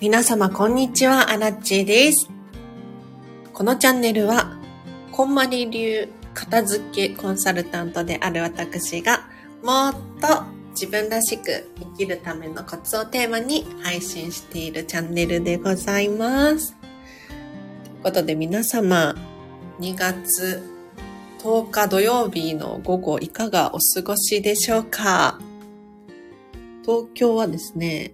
皆様こんにちは、アラッチです。このチャンネルは、こんまり流片付けコンサルタントである私が、もっと自分らしく生きるためのコツをテーマに配信しているチャンネルでございます。ということで皆様、2月10日土曜日の午後いかがお過ごしでしょうか？東京はですね、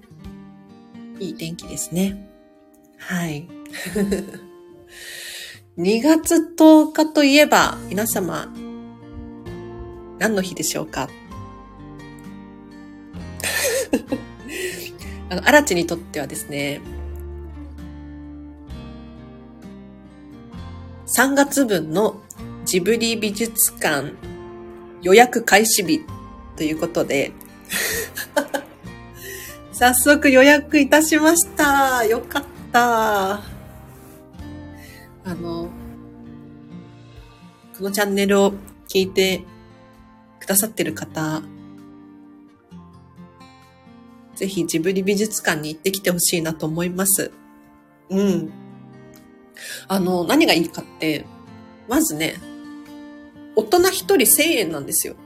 いい天気ですね。はい。2月10日といえば、皆様、何の日でしょうか？あの、荒地にとってはですね、3月分のジブリ美術館予約開始日ということで 早速予約いたしました。よかった。あの、このチャンネルを聞いてくださってる方、ぜひジブリ美術館に行ってきてほしいなと思います。うん。あの、何がいいかって、まずね、大人一人1000円なんですよ。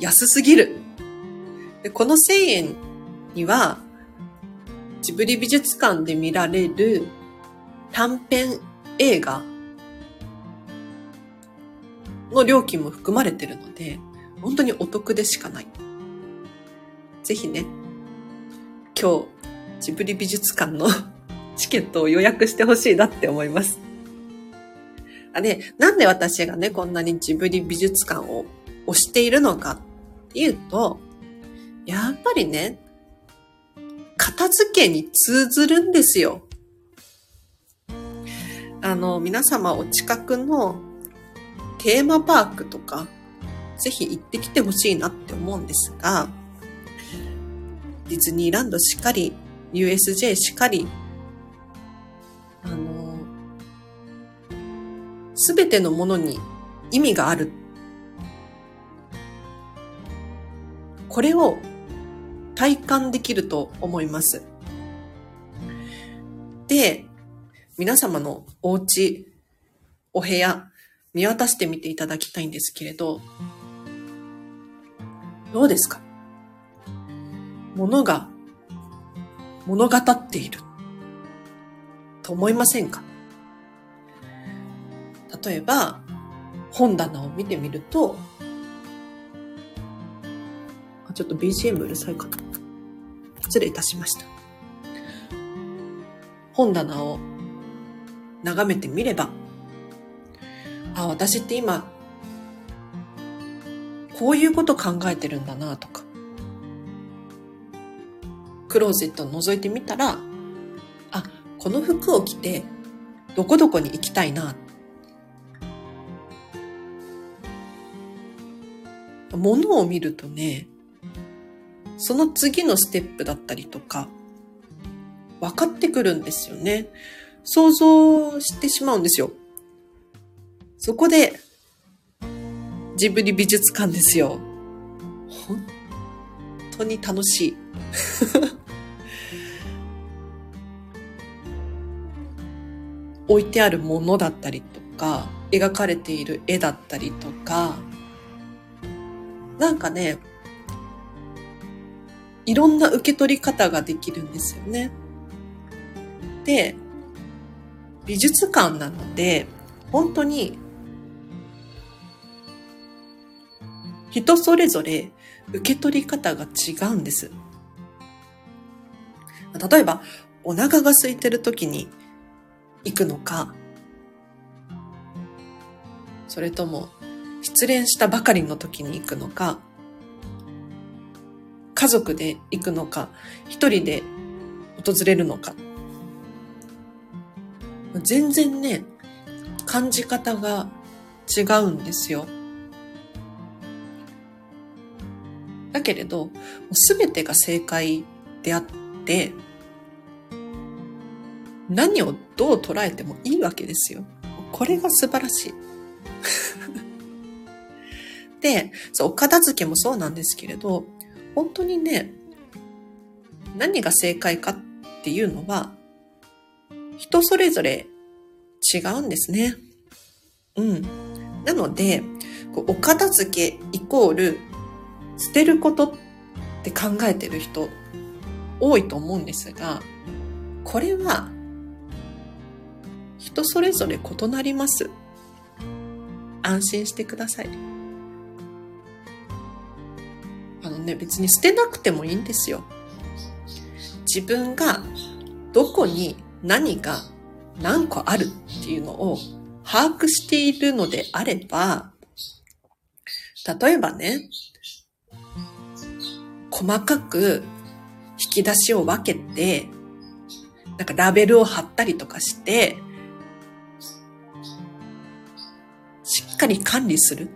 安すぎる。でこの1000円には、ジブリ美術館で見られる短編映画の料金も含まれてるので、本当にお得でしかない。ぜひね、今日、ジブリ美術館の チケットを予約してほしいなって思います。あれ、なんで私がね、こんなにジブリ美術館を推しているのかっていうと、やっぱりね、片付けに通ずるんですよ。あの、皆様お近くのテーマパークとか、ぜひ行ってきてほしいなって思うんですが、ディズニーランドしっかり、USJ しっかり、あの、すべてのものに意味がある。これを体感できると思います。で、皆様のお家、お部屋、見渡してみていただきたいんですけれど、どうですか？物が物語っていると思いませんか？例えば、本棚を見てみると、ちょっと BGM うるさいかな。失礼いたしました。本棚を眺めてみれば、あ、私って今、こういうこと考えてるんだなとか、クローゼットを覗いてみたら、あ、この服を着て、どこどこに行きたいな。物を見るとね、その次のステップだったりとか、分かってくるんですよね。想像してしまうんですよ。そこで、ジブリ美術館ですよ。本当に楽しい。置いてあるものだったりとか、描かれている絵だったりとか、なんかね、いろんな受け取り方ができるんですよね。で、美術館なので、本当に人それぞれ受け取り方が違うんです。例えば、お腹が空いてる時に行くのか、それとも失恋したばかりの時に行くのか、家族で行くのか、一人で訪れるのか。全然ね、感じ方が違うんですよ。だけれど、すべてが正解であって、何をどう捉えてもいいわけですよ。これが素晴らしい。で、そう、お片付けもそうなんですけれど、本当にね、何が正解かっていうのは、人それぞれ違うんですね。うん。なので、お片付けイコール捨てることって考えてる人多いと思うんですが、これは人それぞれ異なります。安心してください。ね、別に捨てなくてもいいんですよ。自分がどこに何が何個あるっていうのを把握しているのであれば、例えばね、細かく引き出しを分けて、なんかラベルを貼ったりとかして、しっかり管理する。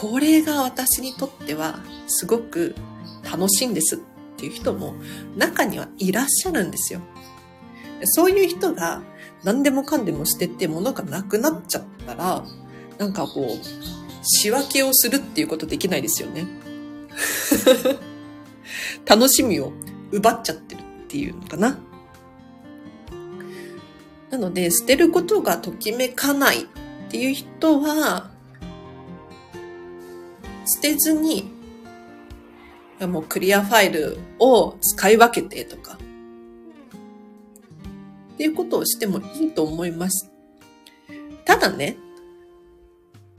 これが私にとってはすごく楽しいんですっていう人も中にはいらっしゃるんですよ。そういう人が何でもかんでも捨てて物がなくなっちゃったら、なんかこう、仕分けをするっていうことできないですよね。楽しみを奪っちゃってるっていうのかな。なので、捨てることがときめかないっていう人は、捨てずに、もうクリアファイルを使い分けてとか、っていうことをしてもいいと思います。ただね、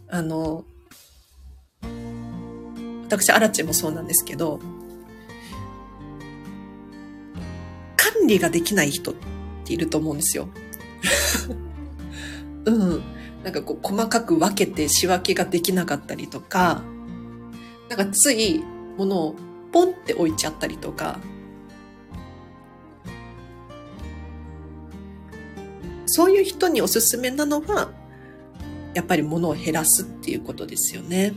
あの、私、アラチェもそうなんですけど、管理ができない人っていると思うんですよ。うん。なんかこう細かく分けて仕分けができなかったりとか、なんかつい物をポンって置いちゃったりとか、そういう人におすすめなのは、やっぱり物を減らすっていうことですよね。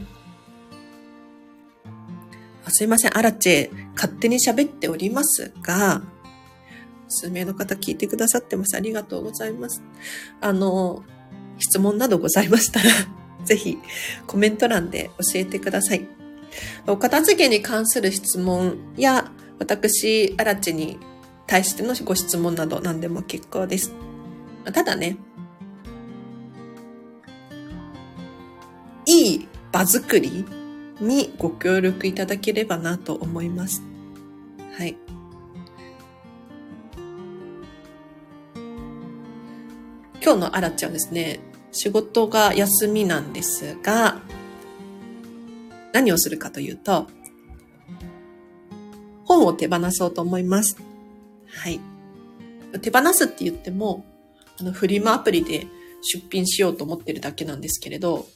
あすいません、アラチェ、勝手に喋っておりますが、数名の方聞いてくださってます。ありがとうございます。あの、質問などございましたら、ぜひコメント欄で教えてください。お片付けに関する質問や、私、アラチに対してのご質問など何でも結構です。ただね、いい場作りにご協力いただければなと思います。はい。今日のあらちゃんですね、仕事が休みなんですが、何をするかというと、本を手放そうと思います。はい。手放すって言っても、あの、フリマアプリで出品しようと思ってるだけなんですけれど、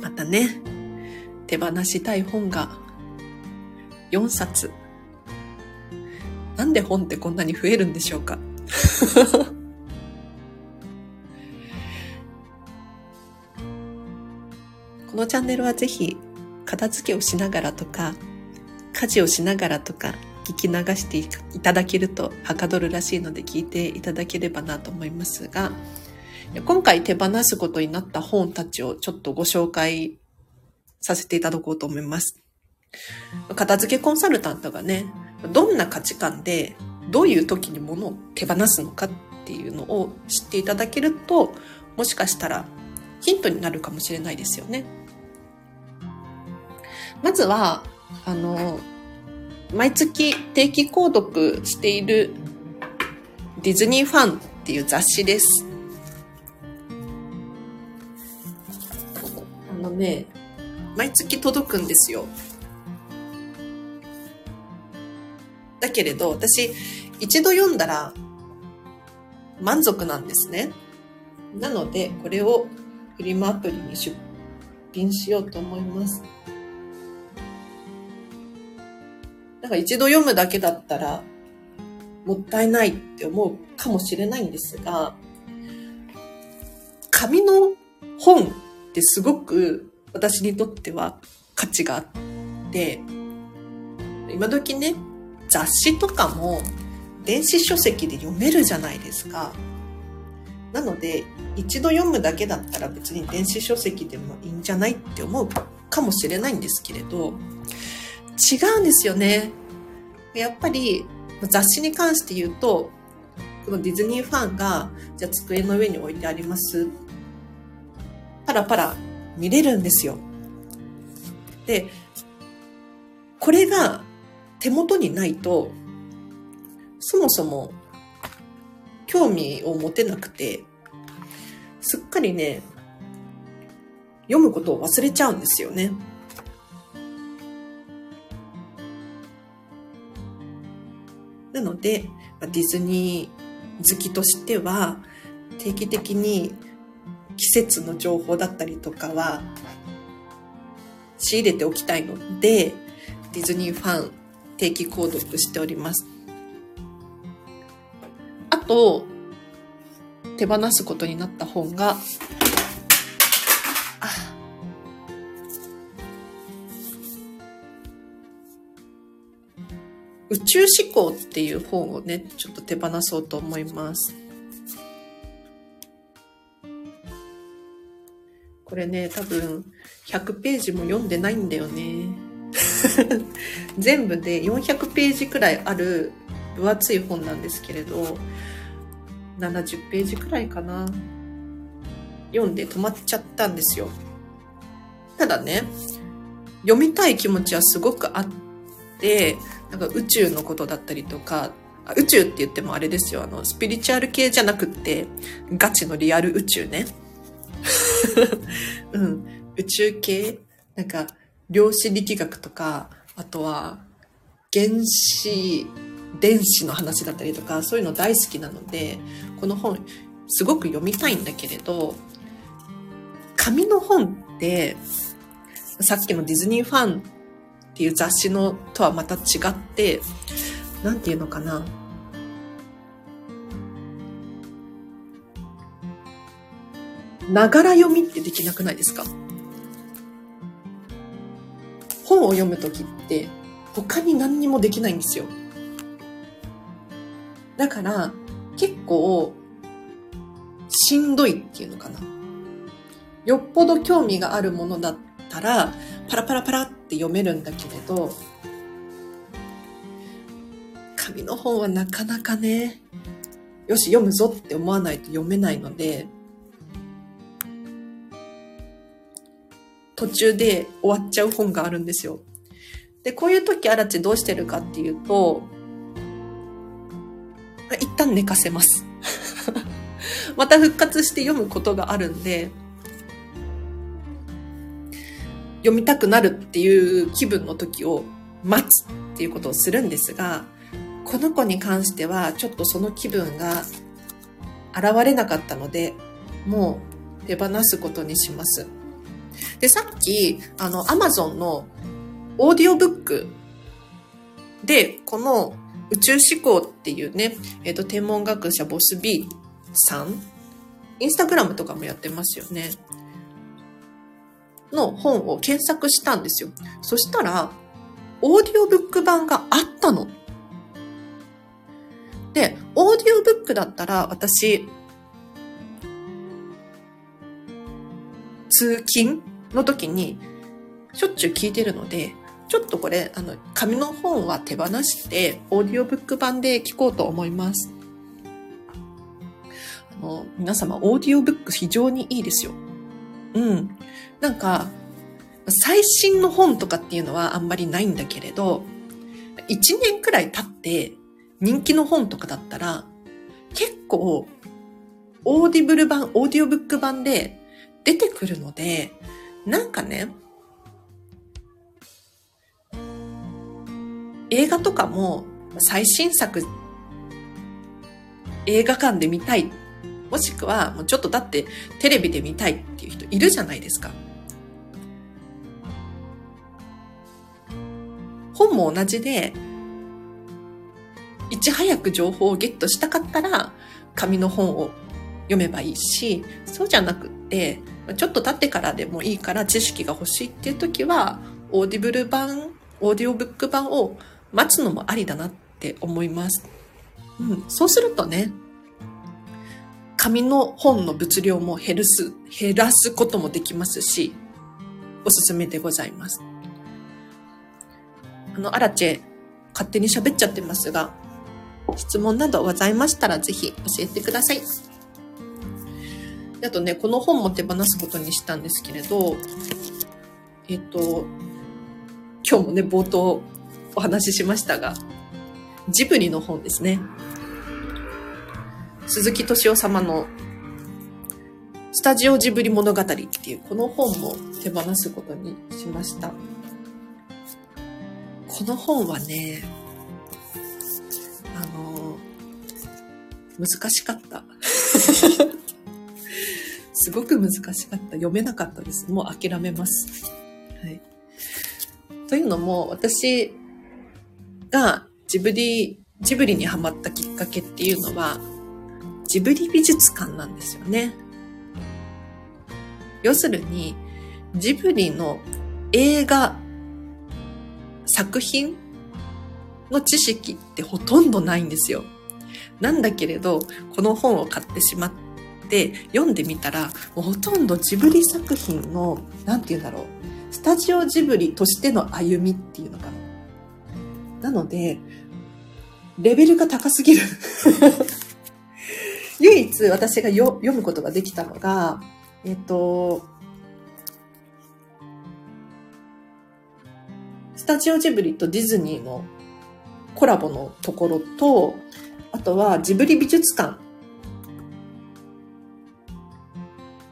またね、手放したい本が4冊。なんで本ってこんなに増えるんでしょうか？このチャンネルはぜひ片付けをしながらとか、家事をしながらとか、聞き流していただけるとはかどるらしいので聞いていただければなと思いますが、今回手放すことになった本たちをちょっとご紹介させていただこうと思います。片付けコンサルタントがね、どんな価値観でどういう時に物を手放すのかっていうのを知っていただけると、もしかしたらヒントになるかもしれないですよね。まずは、あの、毎月定期購読しているディズニーファンっていう雑誌です。あのね、毎月届くんですよ。だけれど、私、一度読んだら満足なんですね。なので、これをフリマアプリに出品しようと思います。なんか一度読むだけだったら、もったいないって思うかもしれないんですが、紙の本ってすごく私にとっては価値があって、今時ね、雑誌とかも電子書籍で読めるじゃないですか。なので、一度読むだけだったら別に電子書籍でもいいんじゃないって思うかもしれないんですけれど、違うんですよね。やっぱり雑誌に関して言うと、このディズニーファンが、じゃあ机の上に置いてあります。パラパラ見れるんですよ。で、これが手元にないと、そもそも興味を持てなくて、すっかりね、読むことを忘れちゃうんですよね。なので、ディズニー好きとしては、定期的に季節の情報だったりとかは仕入れておきたいので、ディズニーファン定期購読しております。あと、手放すことになった本が、宇宙思考っていう本をね、ちょっと手放そうと思います。これね、多分100ページも読んでないんだよね。全部で400ページくらいある分厚い本なんですけれど、70ページくらいかな。読んで止まっちゃったんですよ。ただね、読みたい気持ちはすごくあって、なんか宇宙のことだったりとか、宇宙って言ってもあれですよ。あの、スピリチュアル系じゃなくって、ガチのリアル宇宙ね。うん。宇宙系なんか、量子力学とか、あとは、原子、電子の話だったりとか、そういうの大好きなので、この本、すごく読みたいんだけれど、紙の本って、さっきのディズニーファンっていう雑誌のとはまた違って、なんていうのかな。ながら読みってできなくないですか？本を読むときって他に何にもできないんですよ。だから結構しんどいっていうのかな。よっぽど興味があるものだったらパラパラパラって読めるんだけれど紙の本はなかなかねよし読むぞって思わないと読めないので途中で終わっちゃう本があるんですよ。で、こういう時、アラチどうしてるかっていうと、一旦寝かせます。また復活して読むことがあるんで、読みたくなるっていう気分の時を待つっていうことをするんですが、この子に関してはちょっとその気分が現れなかったので、もう手放すことにします。で、さっき、あの、アマゾンのオーディオブックで、この宇宙思考っていうね、えっ、ー、と、天文学者ボス B さん、インスタグラムとかもやってますよね。の本を検索したんですよ。そしたら、オーディオブック版があったの。で、オーディオブックだったら私、通勤の時にしょっちゅう聞いてるので、ちょっとこれ、あの、紙の本は手放して、オーディオブック版で聞こうと思います。あの、皆様、オーディオブック非常にいいですよ。うん。なんか、最新の本とかっていうのはあんまりないんだけれど、1年くらい経って人気の本とかだったら、結構、 Audible 版、オーディオブック版で出てくるので、なんかね、映画とかも最新作映画館で見たい。もしくはもうちょっとだってテレビで見たいっていう人いるじゃないですか。本も同じで、いち早く情報をゲットしたかったら紙の本を読めばいいし、そうじゃなくって、ちょっと経ってからでもいいから知識が欲しいっていう時は、 Audible 版、オーディオブック版を待つのもありだなって思います。うん、そうするとね、紙の本の物量も減るす、減らすこともできますし、おすすめでございます。あの、アラチェ、勝手に喋っちゃってますが、質問などございましたらぜひ教えてください。あとね、この本も手放すことにしたんですけれど、えっと、今日もね、冒頭お話ししましたが、ジブリの本ですね。鈴木敏夫様のスタジオジブリ物語っていうこの本も手放すことにしました。この本はね、あの、難しかった。すごく難しかった。読めなかったです。もう諦めます。はい。というのも、私がジブリ、ジブリにハマったきっかけっていうのは、ジブリ美術館なんですよね。要するに、ジブリの映画、作品の知識ってほとんどないんですよ。なんだけれど、この本を買ってしまって読んでみたら、もうほとんどジブリ作品の、なんて言うんだろう、スタジオジブリとしての歩みっていうのかな。なので、レベルが高すぎる 唯一私が読むことができたのが、えっと、スタジオジブリとディズニーのコラボのところと、あとはジブリ美術館。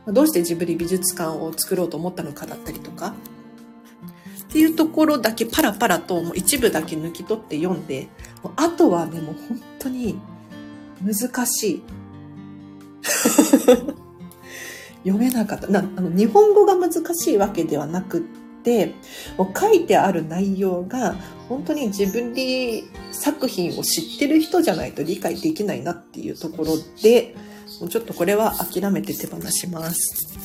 どうしてジブリ美術館を作ろうと思ったのかだったりとか、っていうところだけパラパラともう一部だけ抜き取って読んで、あとはね、もう本当に難しい。読めなかった。なあの日本語が難しいわけではなくって、もう書いてある内容が本当に自分で作品を知ってる人じゃないと理解できないなっていうところで、もうちょっとこれは諦めて手放します。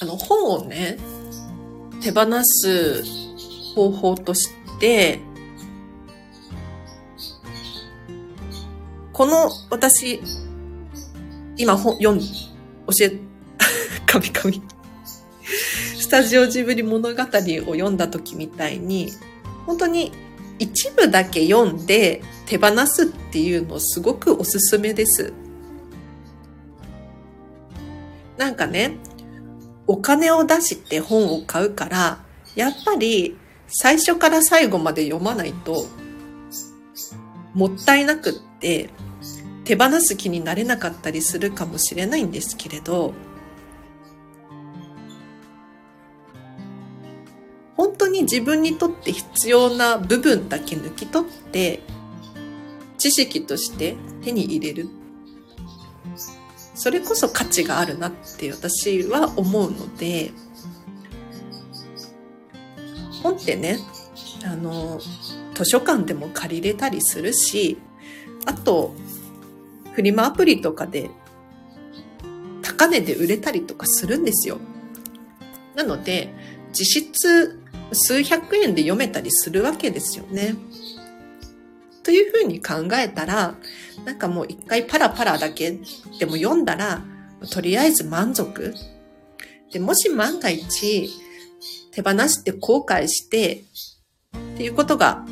あの本をね、手放す方法として、この私、今本読ん、教え、かみかみ。スタジオジブリ物語を読んだ時みたいに、本当に一部だけ読んで手放すっていうのすごくおすすめです。なんかね、お金を出して本を買うから、やっぱり最初から最後まで読まないともったいなくって手放す気になれなかったりするかもしれないんですけれど、本当に自分にとって必要な部分だけ抜き取って、知識として手に入れる。それこそ価値があるなって私は思うので、本ってね、あの、図書館でも借りれたりするし、あと、フリマアプリとかで高値で売れたりとかするんですよ。なので、実質数百円で読めたりするわけですよね。というふうに考えたら、なんかもう一回パラパラだけでも読んだら、とりあえず満足。で、もし万が一手放して後悔してっていうことが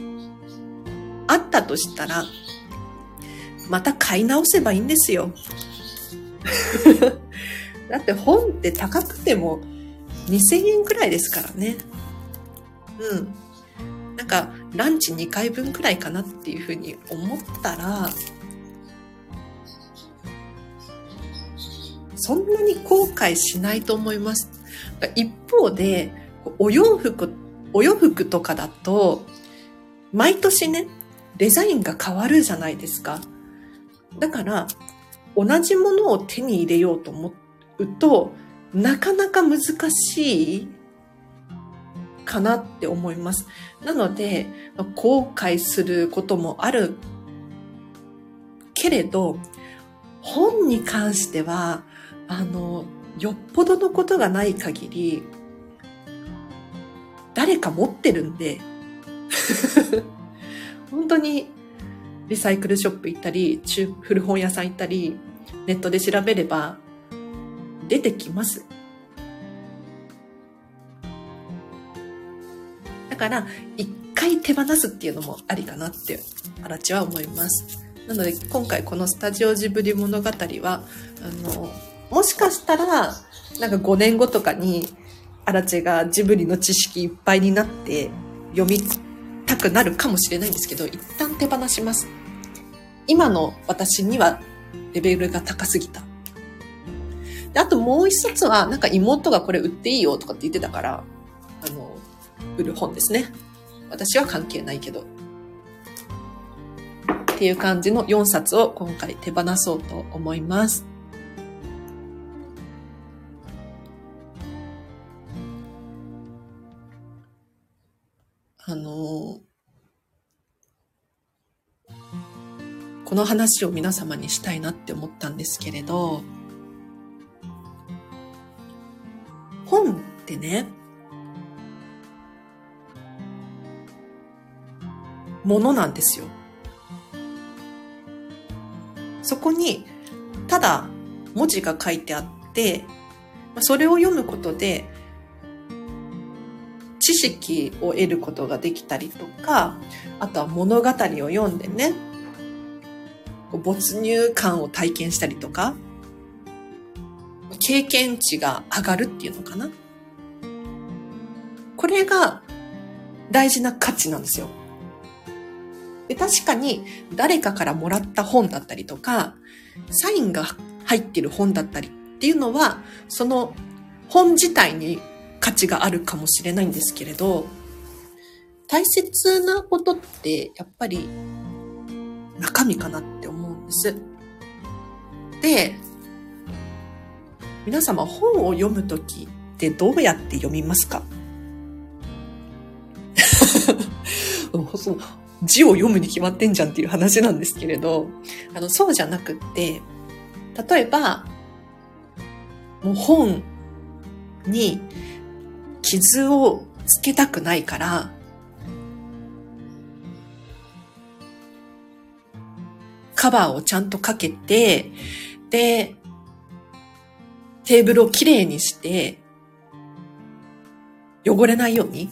あったとしたら、また買い直せばいいんですよ。だって本って高くても2000円くらいですからね。うん。なんかランチ2回分くらいかなっていうふうに思ったら、そんなに後悔しないと思います。一方で、お洋服、お洋服とかだと、毎年ね、デザインが変わるじゃないですか。だから、同じものを手に入れようと思うと、なかなか難しいかなって思います。なので、後悔することもあるけれど、本に関しては、あの、よっぽどのことがない限り、誰か持ってるんで、本当にリサイクルショップ行ったり、中古本屋さん行ったり、ネットで調べれば出てきます。だから、一回手放すっていうのもありかなって、あらちは思います。なので、今回このスタジオジブリ物語は、あの、もしかしたら、なんか5年後とかに、アラチがジブリの知識いっぱいになって読みたくなるかもしれないんですけど、一旦手放します。今の私にはレベルが高すぎた。であともう一冊は、なんか妹がこれ売っていいよとかって言ってたから、あの、売る本ですね。私は関係ないけど。っていう感じの4冊を今回手放そうと思います。この話を皆様にしたいなって思ったんですけれど、本ってね、ものなんですよ。そこに、ただ文字が書いてあって、それを読むことで、知識を得ることができたりとか、あとは物語を読んでね、没入感を体験したりとか、経験値が上がるっていうのかな。これが大事な価値なんですよ。で確かに誰かからもらった本だったりとか、サインが入ってる本だったりっていうのは、その本自体に価値があるかもしれないんですけれど、大切なことってやっぱり中身かなです。で、皆様本を読むときってどうやって読みますか？字を読むに決まってんじゃんっていう話なんですけれど、あの、そうじゃなくって、例えば、もう本に傷をつけたくないから、カバーをちゃんとかけて、で、テーブルをきれいにして、汚れないように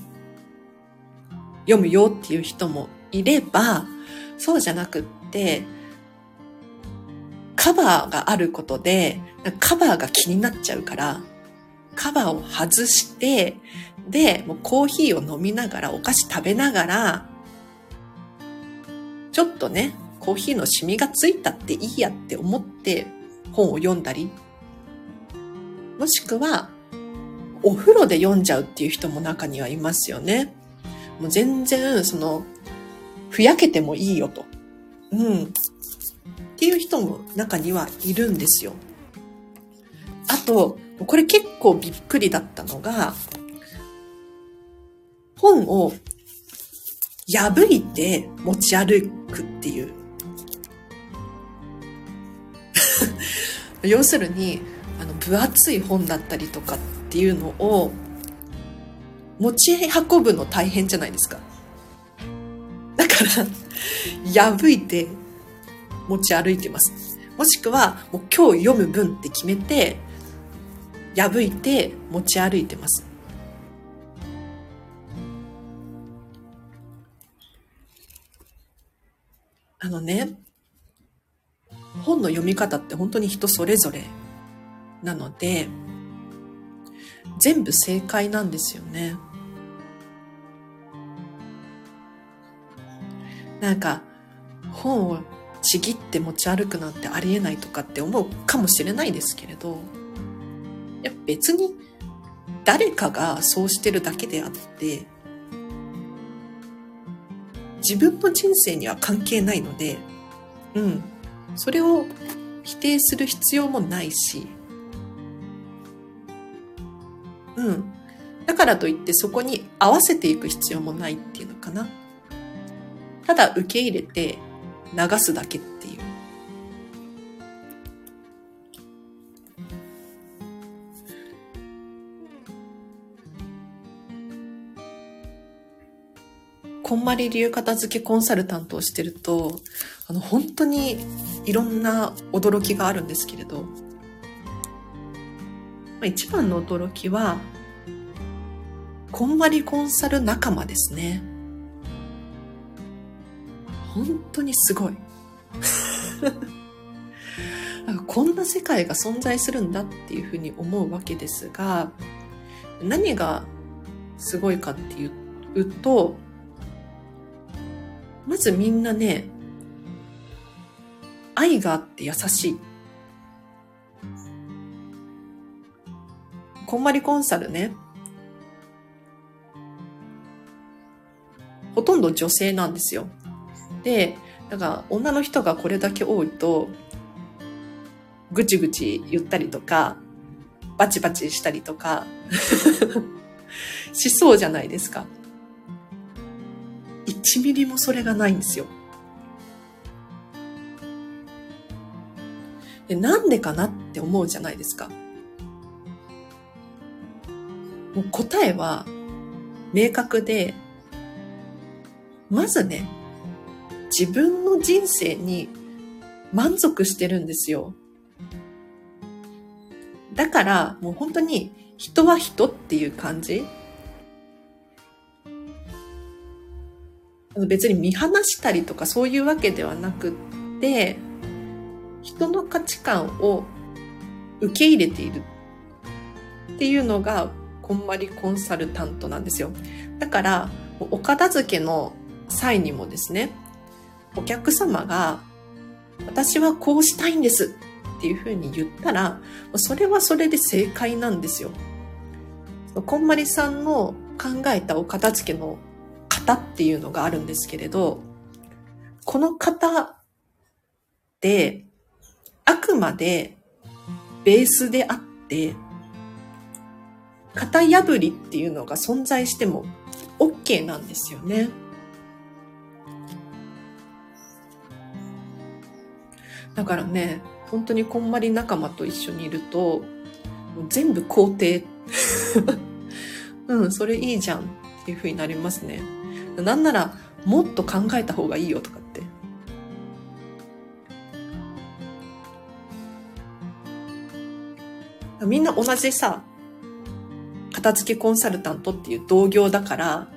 読むよっていう人もいれば、そうじゃなくって、カバーがあることで、カバーが気になっちゃうから、カバーを外して、で、もうコーヒーを飲みながら、お菓子食べながら、ちょっとね、コーヒーのシミがついたっていいやって思って本を読んだり、もしくは、お風呂で読んじゃうっていう人も中にはいますよね。もう全然、その、ふやけてもいいよと。うん。っていう人も中にはいるんですよ。あと、これ結構びっくりだったのが、本を破いて持ち歩くっていう。要するに、あの、分厚い本だったりとかっていうのを持ち運ぶの大変じゃないですか。だから、破いて持ち歩いてます。もしくは、もう今日読む分って決めて、破いて持ち歩いてます。あのね、本の読み方って本当に人それぞれなので、全部正解なんですよね。なんか、本をちぎって持ち歩くなんてありえないとかって思うかもしれないですけれど、いや別に誰かがそうしてるだけであって、自分の人生には関係ないので、うん、それを否定する必要もないし、うん。だからといってそこに合わせていく必要もないっていうのかな。ただ受け入れて流すだけっていう。こんまり流片付けコンサルタントをしてると、あの、本当にいろんな驚きがあるんですけれど、一番の驚きは、こんまりコンサル仲間ですね。本当にすごい。こんな世界が存在するんだっていうふうに思うわけですが、何がすごいかっていうと、まずみんなね、愛があって優しい。こんまりコンサルね、ほとんど女性なんですよ。で、だから女の人がこれだけ多いと、ぐちぐち言ったりとか、バチバチしたりとか しそうじゃないですか。1ミリもそれがないんですよ。でなんでかなって思うじゃないですか。もう答えは明確で、まずね、自分の人生に満足してるんですよ。だからもう本当に人は人っていう感じ別に見放したりとかそういうわけではなくって、人の価値観を受け入れているっていうのが、こんまりコンサルタントなんですよ。だから、お片付けの際にもですね、お客様が、私はこうしたいんですっていうふうに言ったら、それはそれで正解なんですよ。こんまりさんの考えたお片付けの型っていうのがあるんですけれど、この型で、あくまでベースであって、型破りっていうのが存在しても OK なんですよね。だからね、本当にこんまり仲間と一緒にいると、全部肯定。うん、それいいじゃんっていう風になりますね。なんなら、もっと考えた方がいいよとかみんな同じさ、片付けコンサルタントっていう同業だから、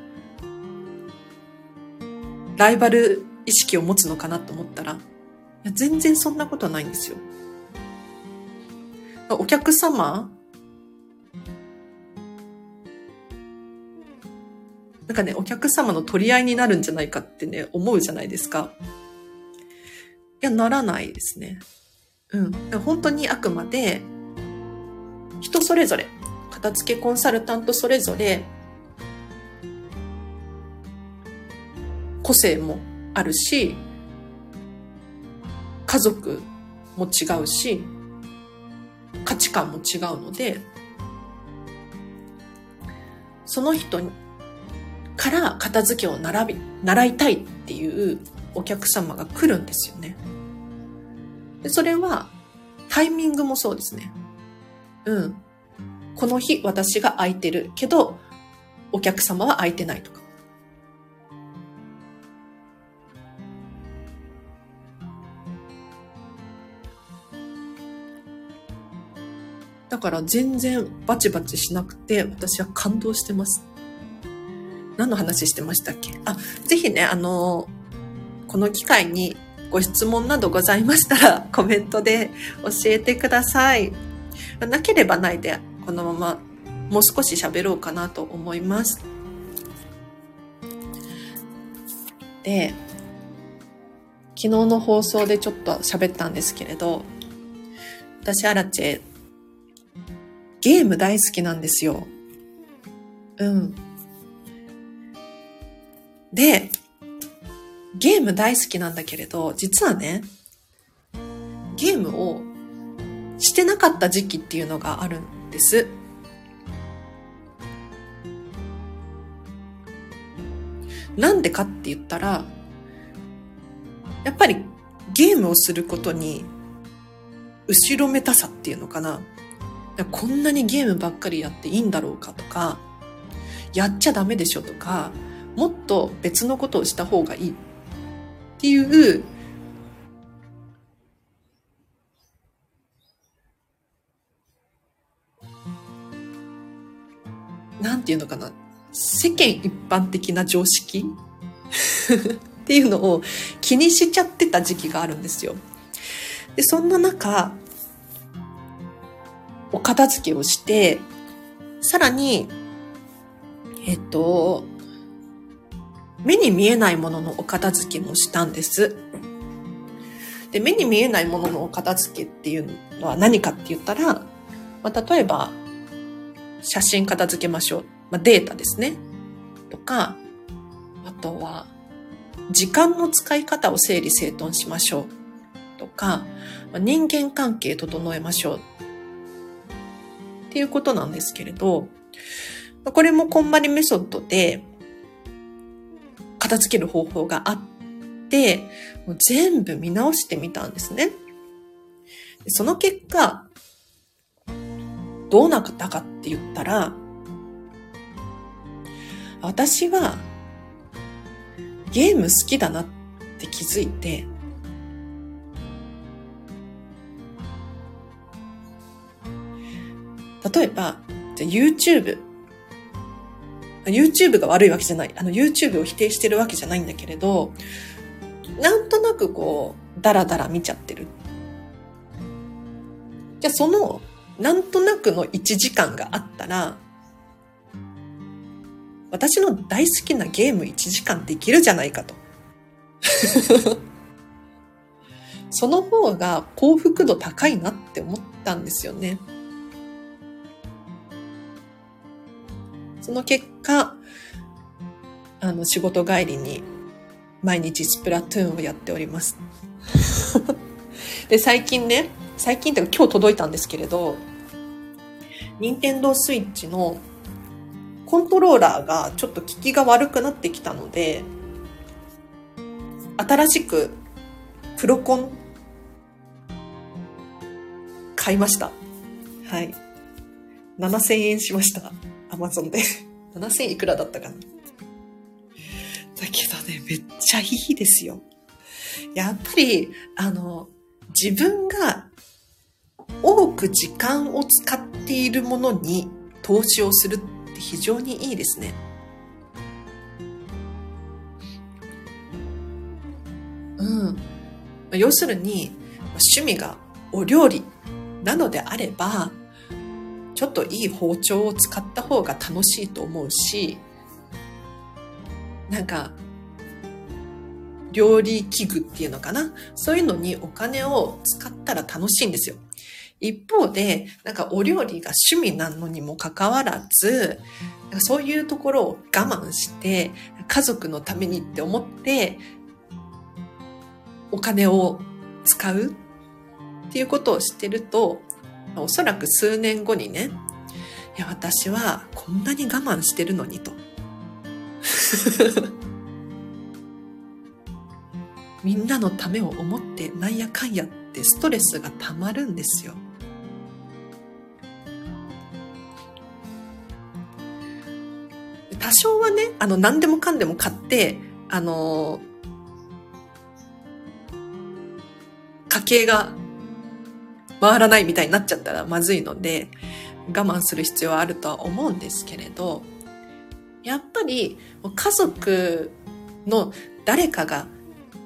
ライバル意識を持つのかなと思ったら、いや全然そんなことはないんですよ。お客様なんかね、お客様の取り合いになるんじゃないかってね、思うじゃないですか。いや、ならないですね。うん。本当にあくまで、人それぞれ、片付けコンサルタントそれぞれ、個性もあるし、家族も違うし、価値観も違うので、その人から片付けを習び、習いたいっていうお客様が来るんですよね。でそれはタイミングもそうですね。うん。この日私が空いてるけど、お客様は空いてないとか。だから全然バチバチしなくて、私は感動してます。何の話してましたっけ？あ、ぜひね、あの、この機会にご質問などございましたら、コメントで教えてください。なければないで、このままもう少し喋ろうかなと思います。で、昨日の放送でちょっと喋ったんですけれど、私、アラチェ、ゲーム大好きなんですよ。うん。で、ゲーム大好きなんだけれど、実はね、ゲームをしてなかった時期っていうのがあるんです。なんでかって言ったら、やっぱりゲームをすることに後ろめたさっていうのかな。こんなにゲームばっかりやっていいんだろうかとか、やっちゃダメでしょとか、もっと別のことをした方がいいっていう、なんていうのかな。世間一般的な常識？っていうのを気にしちゃってた時期があるんですよ。で、そんな中、お片付けをして、さらに、えっと、目に見えないもののお片付けもしたんです。で、目に見えないもののお片付けっていうのは何かって言ったら、まあ、例えば、写真片付けましょう。まあ、データですね。とか、あとは、時間の使い方を整理整頓しましょう。とか、まあ、人間関係整えましょう。っていうことなんですけれど、これもこんまりメソッドで片付ける方法があって、もう全部見直してみたんですね。その結果、どうなったかって言ったら、私はゲーム好きだなって気づいて、例えば、じゃ YouTube。YouTube が悪いわけじゃない。あの YouTube を否定してるわけじゃないんだけれど、なんとなくこう、ダラダラ見ちゃってる。じゃあその、なんとなくの1時間があったら、私の大好きなゲーム1時間できるじゃないかと。その方が幸福度高いなって思ったんですよね。その結果、あの、仕事帰りに毎日スプラトゥーンをやっております。で、最近ね、最近って今日届いたんですけれど、任天堂スイッチのコントローラーがちょっと効きが悪くなってきたので、新しくプロコン買いました。はい。7000円しました。アマゾンで。7000いくらだったかな。だけどね、めっちゃいいですよ。やっぱり、あの、自分が多く時間を使っているものに投資をするって非常にいいですね。うん。要するに、趣味がお料理なのであれば、ちょっといい包丁を使った方が楽しいと思うし、なんか、料理器具っていうのかな？そういうのにお金を使ったら楽しいんですよ。一方で、なんかお料理が趣味なのにもかかわらず、そういうところを我慢して、家族のためにって思って、お金を使うっていうことをしてると、おそらく数年後にね、いや、私はこんなに我慢してるのにと。みんなのためを思ってなんやかんやってストレスが溜まるんですよ。多少はね、あの、何でもかんでも買って、あの、家計が回らないみたいになっちゃったらまずいので、我慢する必要はあるとは思うんですけれど、やっぱり家族の誰かが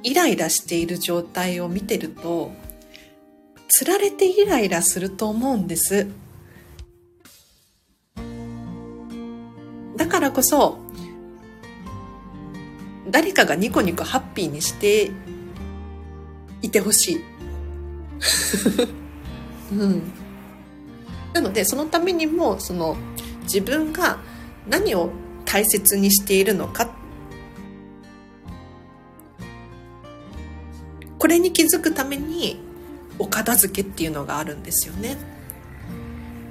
イライラしている状態を見てると、つられてイライラすると思うんです。だからこそ、誰かがニコニコハッピーにしていてほしい。うん。なので、そのためにも、その、自分が何を大切にしているのか。これに気づくために、お片付けっていうのがあるんですよね。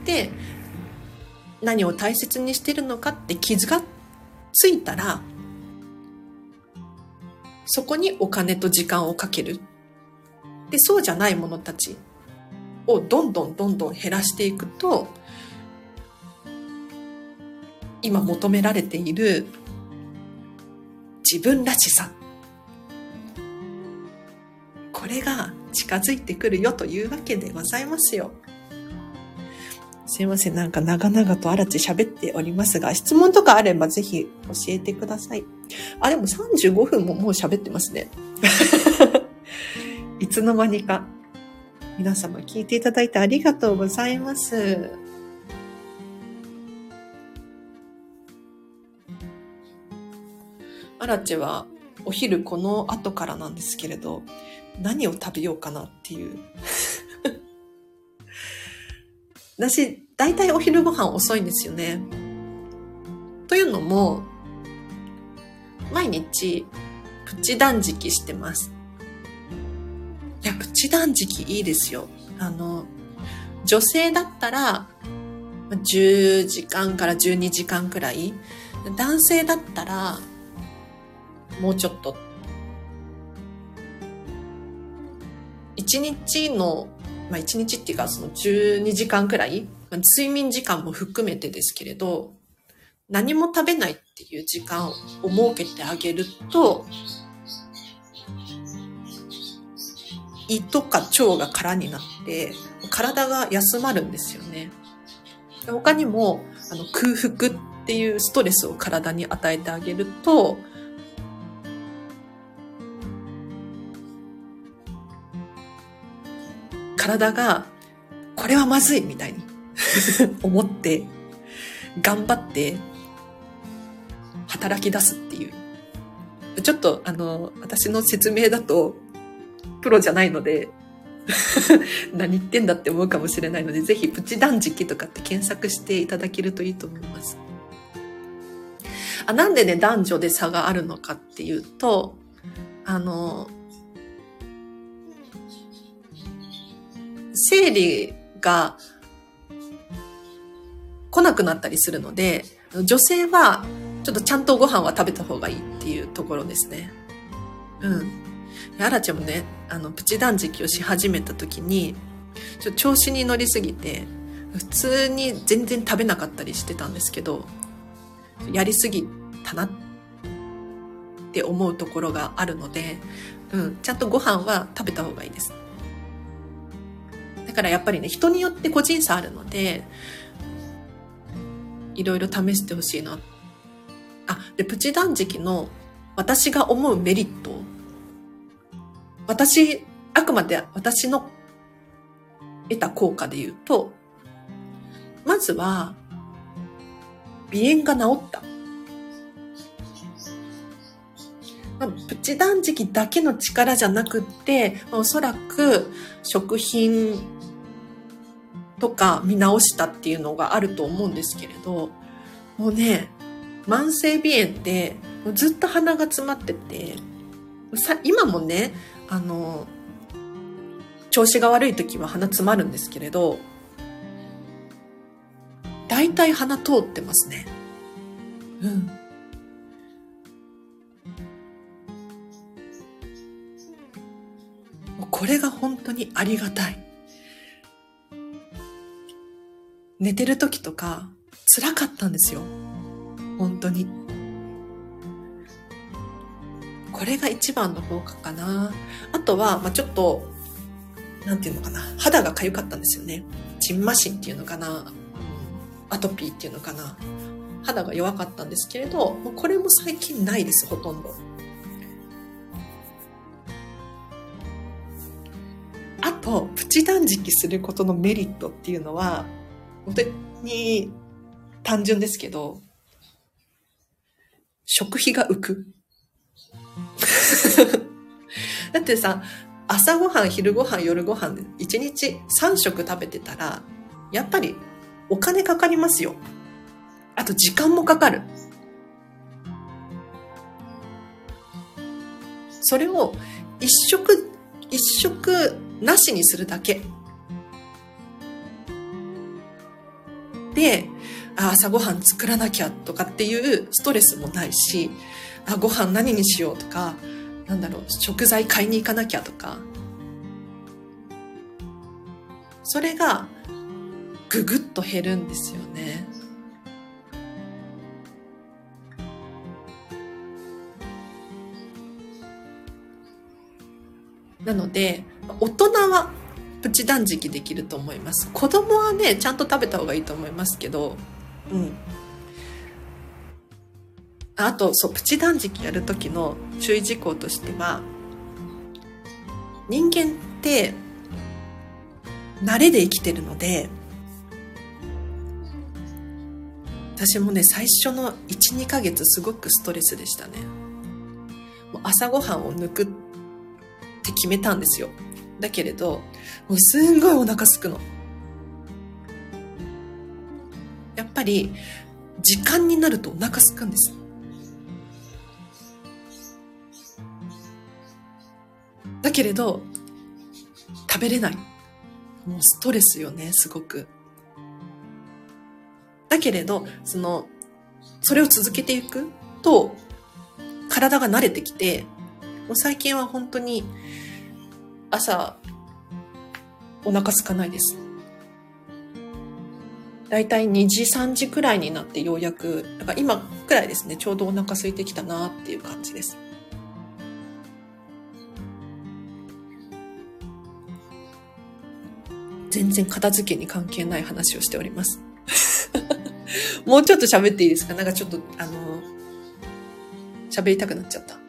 で、何を大切にしてるのかって傷がついたら、そこにお金と時間をかける。で、そうじゃないものたちをどんどんどんどん減らしていくと、今求められている自分らしさ。これが近づいてくるよというわけでございますよ。すいません。なんか長々とあらち喋っておりますが、質問とかあればぜひ教えてください。あ、でも35分ももう喋ってますね。いつの間にか。皆様聞いていただいてありがとうございます。あらちはお昼この後からなんですけれど、何を食べようかなっていう。私、大体お昼ご飯遅いんですよね。というのも、毎日、プチ断食してます。いや、プチ断食いいですよ。あの、女性だったら、10時間から12時間くらい。男性だったら、もうちょっと。一日の、まあ一日っていうかその12時間くらい、睡眠時間も含めてですけれど、何も食べないっていう時間を設けてあげると、胃とか腸が空になって、体が休まるんですよね。他にも、あの空腹っていうストレスを体に与えてあげると、体が、これはまずいみたいに 思って、頑張って働き出すっていう。ちょっとあの、私の説明だと、プロじゃないので 何言ってんだって思うかもしれないので、ぜひプチ断食とかって検索していただけるといいと思います。あなんでね、男女で差があるのかっていうと、あの、生理が来なくなったりするので、女性はちょっとちゃんとご飯は食べた方がいいっていうところですね。うん。あらちゃんもね、あの、プチ断食をし始めた時に、ちょっと調子に乗りすぎて、普通に全然食べなかったりしてたんですけど、やりすぎたなって思うところがあるので、うん、ちゃんとご飯は食べた方がいいです。だからやっぱりね、人によって個人差あるので、いろいろ試してほしいな。あ、で、プチ断食の私が思うメリット。私、あくまで私の得た効果で言うと、まずは、鼻炎が治った。プチ断食だけの力じゃなくって、おそらく食品とか見直したっていうのがあると思うんですけれど、もうね、慢性鼻炎ってずっと鼻が詰まってて、さ今もね、あの、調子が悪い時は鼻詰まるんですけれど、大体鼻通ってますね。うん。これが本当にありがたい。寝てる時とか辛かったんですよ。本当に。これが一番の効果かな。あとは、まあ、ちょっと、なんていうのかな。肌が痒かったんですよね。チンマシンっていうのかな。アトピーっていうのかな。肌が弱かったんですけれど、もうこれも最近ないです、ほとんど。あと、プチ断食することのメリットっていうのは、本当に単純ですけど、食費が浮く。だってさ、朝ごはん、昼ごはん、夜ごはんで1日3食食べてたら、やっぱりお金かかりますよ。あと時間もかかる。それを一食、一食なしにするだけ。で、朝ごはん作らなきゃとかっていうストレスもないし、あ、ご飯何にしようとか、なんだろう、食材買いに行かなきゃとか。それが、ぐぐっと減るんですよね。なので、大人はプチ断食できると思います。子供はねちゃんと食べた方がいいと思いますけど。うん。あとそうプチ断食やる時の注意事項としては人間って慣れで生きてるので私もね最初の12ヶ月すごくストレスでしたね。もう朝ごはんを抜くって決めたんですよだけれどもうすんごいお腹すくの。やっぱり時間になるとお腹すくんです。だけれど食べれない。もうストレスよねすごく。だけれど、その、それを続けていくと、体が慣れてきて、もう最近は本当に朝、お腹空かないです。だいたい2時、3時くらいになってようやく、だか今くらいですね、ちょうどお腹空いてきたなっていう感じです。全然片付けに関係ない話をしております。もうちょっと喋っていいですか？なんかちょっと、あの、喋りたくなっちゃった。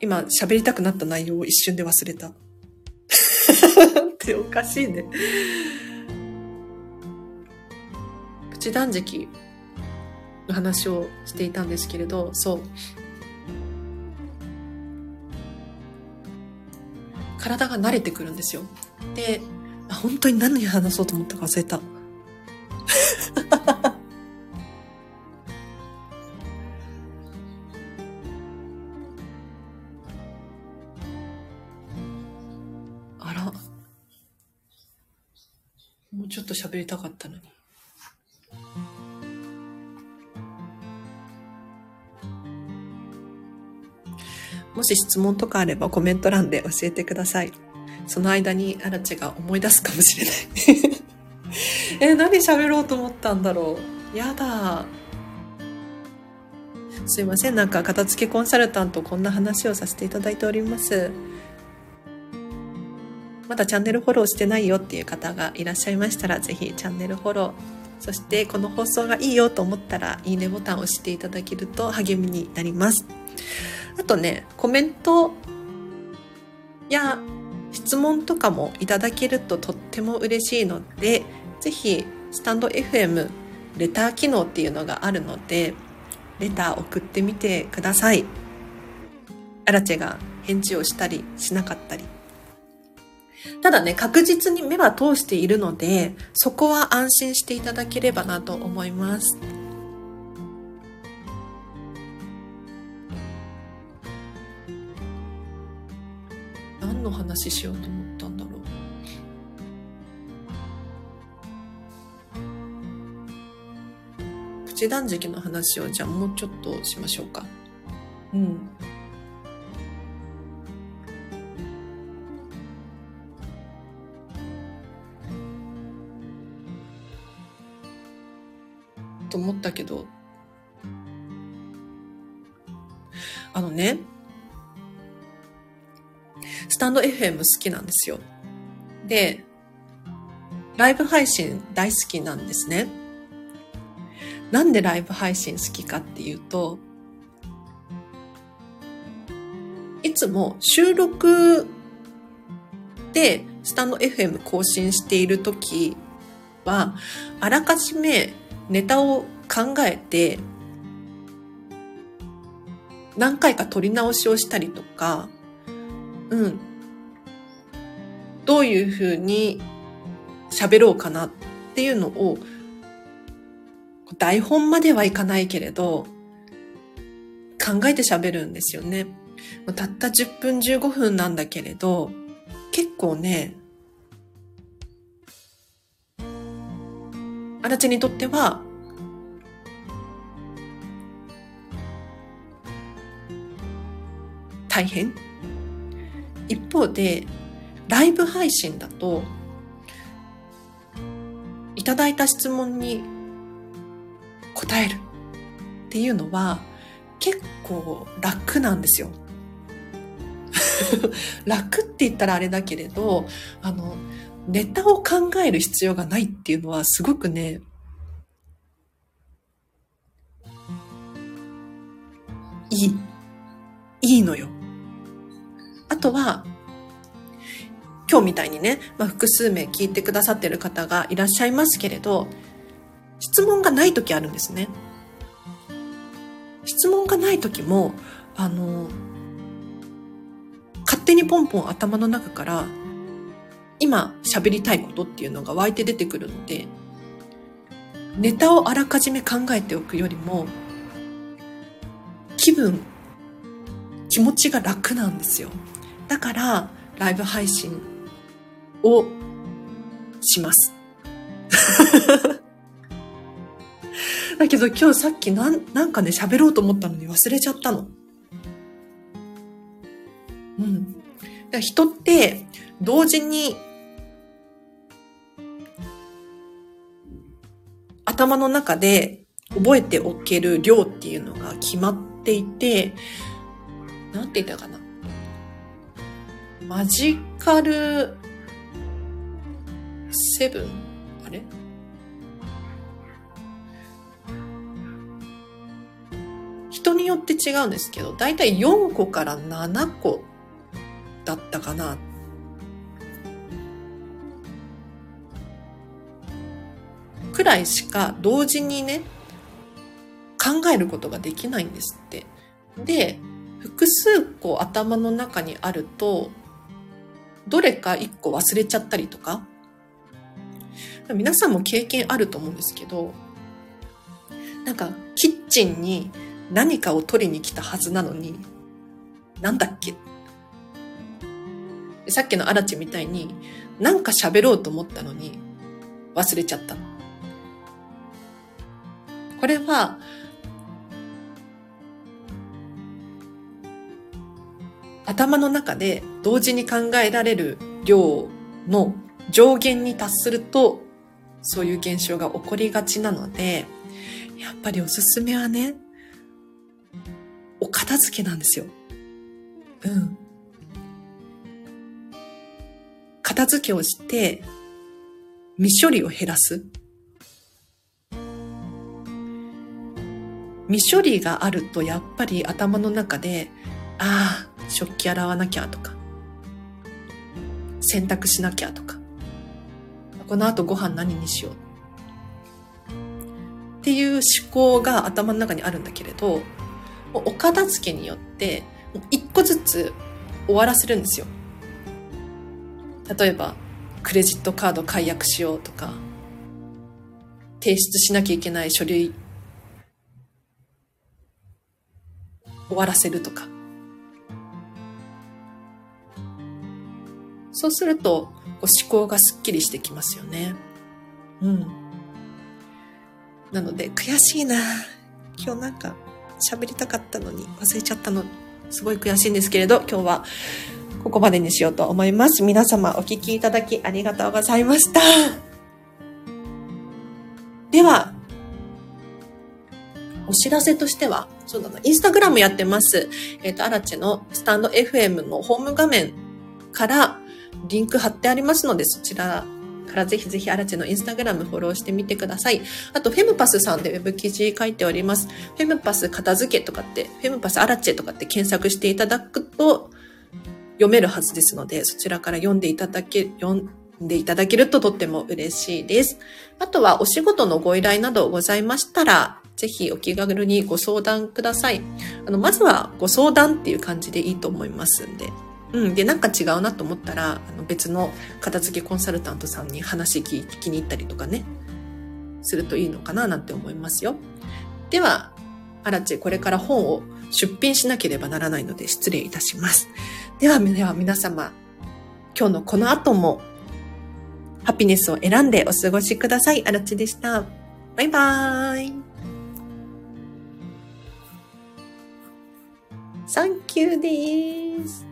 今、喋りたくなった内容を一瞬で忘れた。っておかしいね。プチ断食の話をしていたんですけれど、そう。体が慣れてくるんですよ。で、本当に何を話そうと思ったか忘れた。うちょっと喋りたかったのに。もし質問とかあればコメント欄で教えてください。その間にアラチが思い出すかもしれない え、何喋ろうと思ったんだろう。やだ。すいません。なんか片付けコンサルタントこんな話をさせていただいております。まだチャンネルフォローしてないよっていう方がいらっしゃいましたら、ぜひチャンネルフォロー。そしてこの放送がいいよと思ったら、いいねボタンを押していただけると励みになります。あとね、コメントや質問とかもいただけるととっても嬉しいので、ぜひ、スタンド FM レター機能っていうのがあるので、レター送ってみてください。アラチェが返事をしたりしなかったり。ただね、確実に目は通しているので、そこは安心していただければなと思います。何の話しようと思ったんだろう。プチ断食の話をじゃあもうちょっとしましょうか。うん。と思ったけどあのねスタンド FM 好きなんですよ。で、ライブ配信大好きなんですね。なんでライブ配信好きかっていうと、いつも収録でスタンド FM 更新している時は、あらかじめネタを考えて、何回か撮り直しをしたりとか、うん、どういうふうに喋ろうかなっていうのを、台本まではいかないけれど、考えて喋るんですよね。たった10分15分なんだけれど、結構ね、あらちにとっては、大変一方で、ライブ配信だと、いただいた質問に答える。っていうのは結構楽なんですよ。楽って言ったらあれだけれど、あの、ネタを考える必要がないっていうのはすごくね、いい。いいのよ。あとは、今日みたいにね、まあ、複数名聞いてくださってる方がいらっしゃいますけれど、質問がない時あるんですね。質問がない時も、あの、勝手にポンポン頭の中から今喋りたいことっていうのが湧いて出てくるので、ネタをあらかじめ考えておくよりも、気分、気持ちが楽なんですよ。だから、ライブ配信をします。だけど今日さっきなん、なんかね、喋ろうと思ったのに忘れちゃったの。うん。人って同時に頭の中で覚えておける量っていうのが決まっていて、なんて言ったかな。マジカルセブン？あれ？人によって違うんですけど、だいたい4個から7個だったかなっ。くらいしか同時にね、考えることができないんですって。で、複数個頭の中にあると、どれか1個忘れちゃったりとか、皆さんも経験あると思うんですけど、なんかキッチンに何かを取りに来たはずなのに、なんだっけ？さっきのアラチみたいに、なんか喋ろうと思ったのに、忘れちゃった。これは、頭の中で同時に考えられる量の上限に達すると、そういう現象が起こりがちなので、やっぱりおすすめはね、お片付けなんですよ。うん。片付けをして、未処理を減らす。未処理があるとやっぱり頭の中で、ああ、食器洗わなきゃとか、洗濯しなきゃとか、この後ご飯何にしようっていう思考が頭の中にあるんだけれど、お片付けによって一個ずつ終わらせるんですよ。例えば、クレジットカード解約しようとか、提出しなきゃいけない書類終わらせるとか。そうすると、思考がスッキリしてきますよね。うん。なので、悔しいな今日なんか喋りたかったのに忘れちゃったの、すごい悔しいんですけれど、今日はここまでにしようと思います。皆様お聞きいただきありがとうございました。では、お知らせとしては、そうだな、インスタグラムやってます。えっ、ー、と、アラチェのスタンド FM のホーム画面からリンク貼ってありますので、そちらからぜひぜひアラチェのインスタグラムフォローしてみてください。あと、フェムパスさんでウェブ記事書いております。フェムパス片付けとかって、フェムパスアラチェとかって検索していただくと読めるはずですので、そちらから読んでいただけ、読んでいただけるととっても嬉しいです。あとはお仕事のご依頼などございましたら、ぜひお気軽にご相談ください。あの、まずはご相談っていう感じでいいと思いますんで。うん。で、なんか違うなと思ったら、あの別の片付けコンサルタントさんに話聞きに行ったりとかね、するといいのかななんて思いますよ。では、アラチェこれから本を出品しなければならないので失礼いたします。では、では皆様、今日のこの後もハピネスを選んでお過ごしください。アラチェでした。バイバーイ。サンキューです。